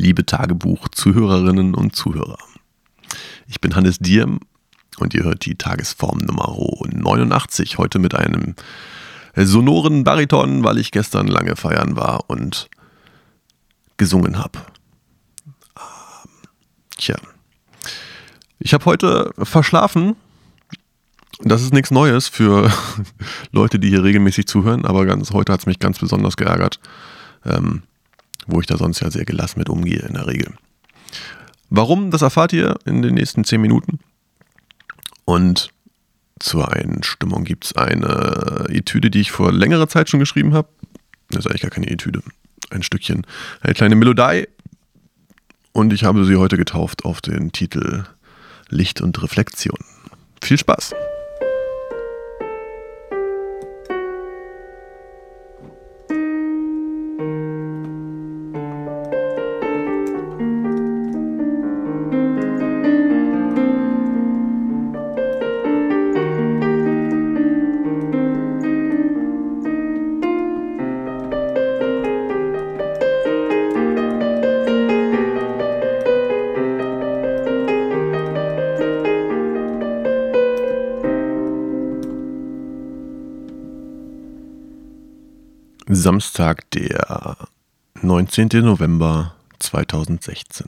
liebe Tagebuch-Zuhörerinnen und Zuhörer. Ich bin Hannes Diem und ihr hört die Tagesform Nummer 89, heute mit einem sonoren Bariton, weil ich gestern lange feiern war und gesungen habe. Ähm, tja. Ich habe heute verschlafen. Das ist nichts Neues für Leute, die hier regelmäßig zuhören, aber ganz, heute hat es mich ganz besonders geärgert. Ähm, wo ich da sonst ja sehr gelassen mit umgehe in der Regel. Warum, das erfahrt ihr in den nächsten 10 Minuten. Und zur Einstimmung gibt es eine Etüde, die ich vor längerer Zeit schon geschrieben habe. Das ist eigentlich gar keine Etüde. Ein Stückchen, eine kleine Melodie. Und ich habe sie heute getauft auf den Titel Licht und Reflexion. Viel Spaß! Samstag, der 19. November 2016.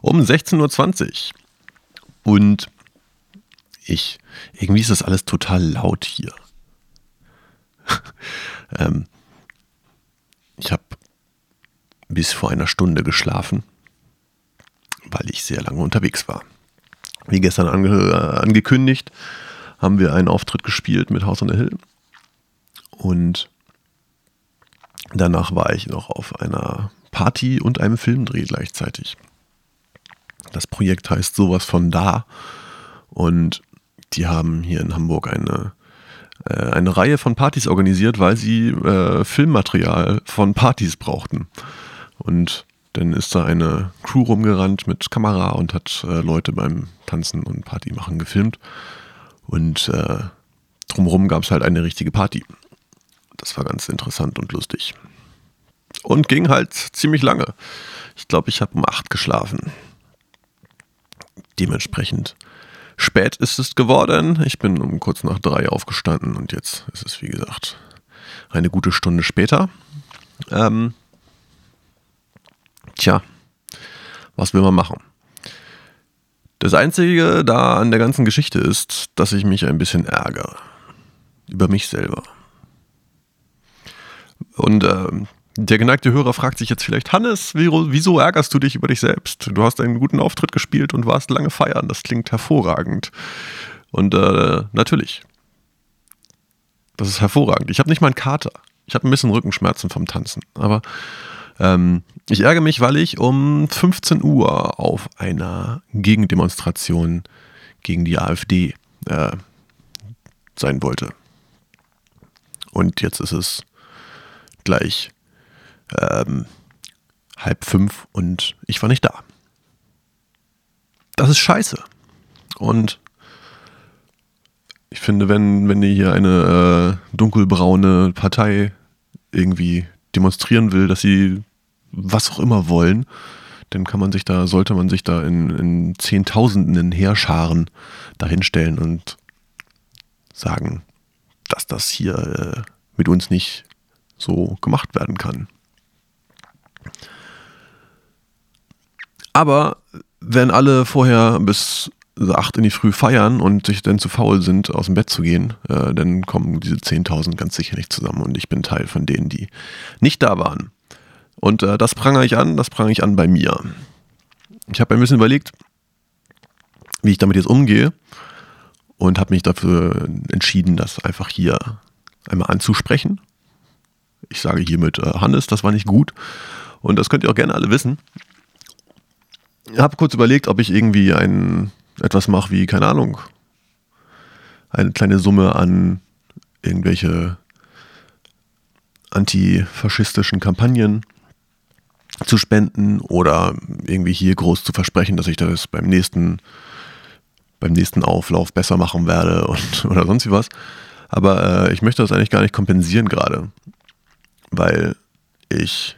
Um 16.20 Uhr. Und ich, irgendwie ist das alles total laut hier. ähm, ich habe bis vor einer Stunde geschlafen, weil ich sehr lange unterwegs war. Wie gestern ange äh, angekündigt, haben wir einen Auftritt gespielt mit House on the Hill. Und Danach war ich noch auf einer Party und einem Filmdreh gleichzeitig. Das Projekt heißt sowas von da und die haben hier in Hamburg eine, äh, eine Reihe von Partys organisiert, weil sie äh, Filmmaterial von Partys brauchten. Und dann ist da eine Crew rumgerannt mit Kamera und hat äh, Leute beim Tanzen und Party machen gefilmt. Und äh, drumherum gab es halt eine richtige Party. Das war ganz interessant und lustig. Und ging halt ziemlich lange. Ich glaube, ich habe um acht geschlafen. Dementsprechend spät ist es geworden. Ich bin um kurz nach drei aufgestanden und jetzt ist es, wie gesagt, eine gute Stunde später. Ähm, tja, was will man machen? Das Einzige da an der ganzen Geschichte ist, dass ich mich ein bisschen ärgere. Über mich selber. Und äh, der geneigte Hörer fragt sich jetzt vielleicht, Hannes, wieso ärgerst du dich über dich selbst? Du hast einen guten Auftritt gespielt und warst lange feiern. Das klingt hervorragend. Und äh, natürlich. Das ist hervorragend. Ich habe nicht mal einen Kater. Ich habe ein bisschen Rückenschmerzen vom Tanzen. Aber ähm, ich ärgere mich, weil ich um 15 Uhr auf einer Gegendemonstration gegen die AfD äh, sein wollte. Und jetzt ist es gleich ähm, halb fünf und ich war nicht da. Das ist scheiße. Und ich finde, wenn, wenn ihr hier eine äh, dunkelbraune Partei irgendwie demonstrieren will, dass sie was auch immer wollen, dann kann man sich da, sollte man sich da in, in Zehntausenden Heerscharen dahinstellen und sagen, dass das hier äh, mit uns nicht so gemacht werden kann. Aber wenn alle vorher bis acht in die Früh feiern und sich dann zu faul sind, aus dem Bett zu gehen, äh, dann kommen diese 10.000 ganz sicher nicht zusammen und ich bin Teil von denen, die nicht da waren. Und äh, das prangere ich an, das prangere ich an bei mir. Ich habe ein bisschen überlegt, wie ich damit jetzt umgehe und habe mich dafür entschieden, das einfach hier einmal anzusprechen ich sage hiermit, äh, Hannes, das war nicht gut. Und das könnt ihr auch gerne alle wissen. Ich habe kurz überlegt, ob ich irgendwie ein, etwas mache wie, keine Ahnung, eine kleine Summe an irgendwelche antifaschistischen Kampagnen zu spenden oder irgendwie hier groß zu versprechen, dass ich das beim nächsten, beim nächsten Auflauf besser machen werde und, oder sonst wie was. Aber äh, ich möchte das eigentlich gar nicht kompensieren gerade weil ich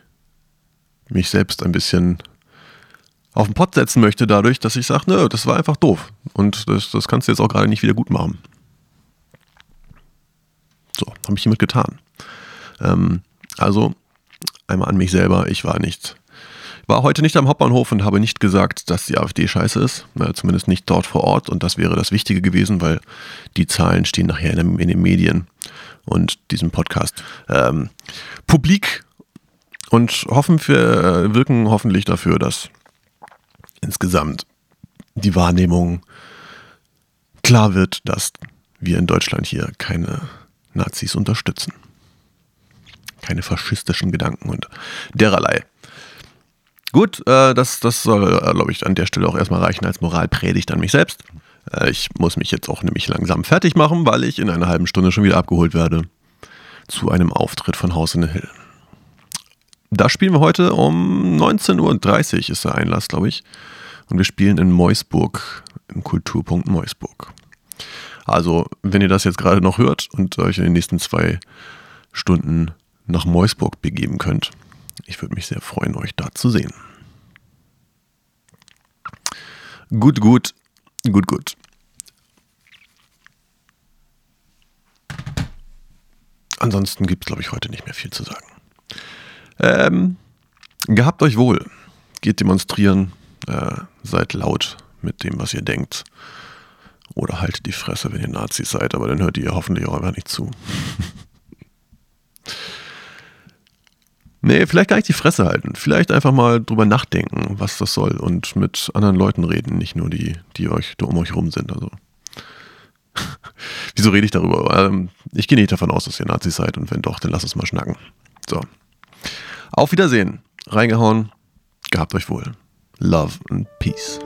mich selbst ein bisschen auf den Pott setzen möchte, dadurch, dass ich sage, nö, das war einfach doof. Und das, das kannst du jetzt auch gerade nicht wieder gut machen. So, habe ich hiermit getan. Ähm, also, einmal an mich selber, ich war nicht, war heute nicht am Hauptbahnhof und habe nicht gesagt, dass die AfD scheiße ist. Ja, zumindest nicht dort vor Ort. Und das wäre das Wichtige gewesen, weil die Zahlen stehen nachher in, den Medien und diesem Podcast ähm, publik und hoffen für, wirken hoffentlich dafür, dass insgesamt die Wahrnehmung klar wird, dass wir in Deutschland hier keine Nazis unterstützen. Keine faschistischen Gedanken und dererlei. Gut, äh, das, das soll, äh, glaube ich, an der Stelle auch erstmal reichen als Moralpredigt an mich selbst. Äh, ich muss mich jetzt auch nämlich langsam fertig machen, weil ich in einer halben Stunde schon wieder abgeholt werde zu einem Auftritt von Haus in the Hill. Da spielen wir heute um 19.30 Uhr ist der Einlass, glaube ich. Und wir spielen in Meusburg, im Kulturpunkt Meusburg. Also, wenn ihr das jetzt gerade noch hört und euch in den nächsten zwei Stunden nach Meusburg begeben könnt, ich würde mich sehr freuen, euch da zu sehen. Gut, gut, gut, gut. Ansonsten gibt es, glaube ich, heute nicht mehr viel zu sagen. Ähm, gehabt euch wohl. Geht demonstrieren. Äh, seid laut mit dem, was ihr denkt. Oder haltet die Fresse, wenn ihr Nazis seid, aber dann hört ihr hoffentlich auch einfach nicht zu. nee, vielleicht gar nicht die Fresse halten. Vielleicht einfach mal drüber nachdenken, was das soll und mit anderen Leuten reden, nicht nur die, die euch um euch rum sind. Also. Wieso rede ich darüber? Ähm, ich gehe nicht davon aus, dass ihr Nazis seid und wenn doch, dann lasst uns mal schnacken. So. Auf Wiedersehen. Reingehauen. Gehabt euch wohl. Love and Peace.